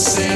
say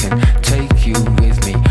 can take you with me.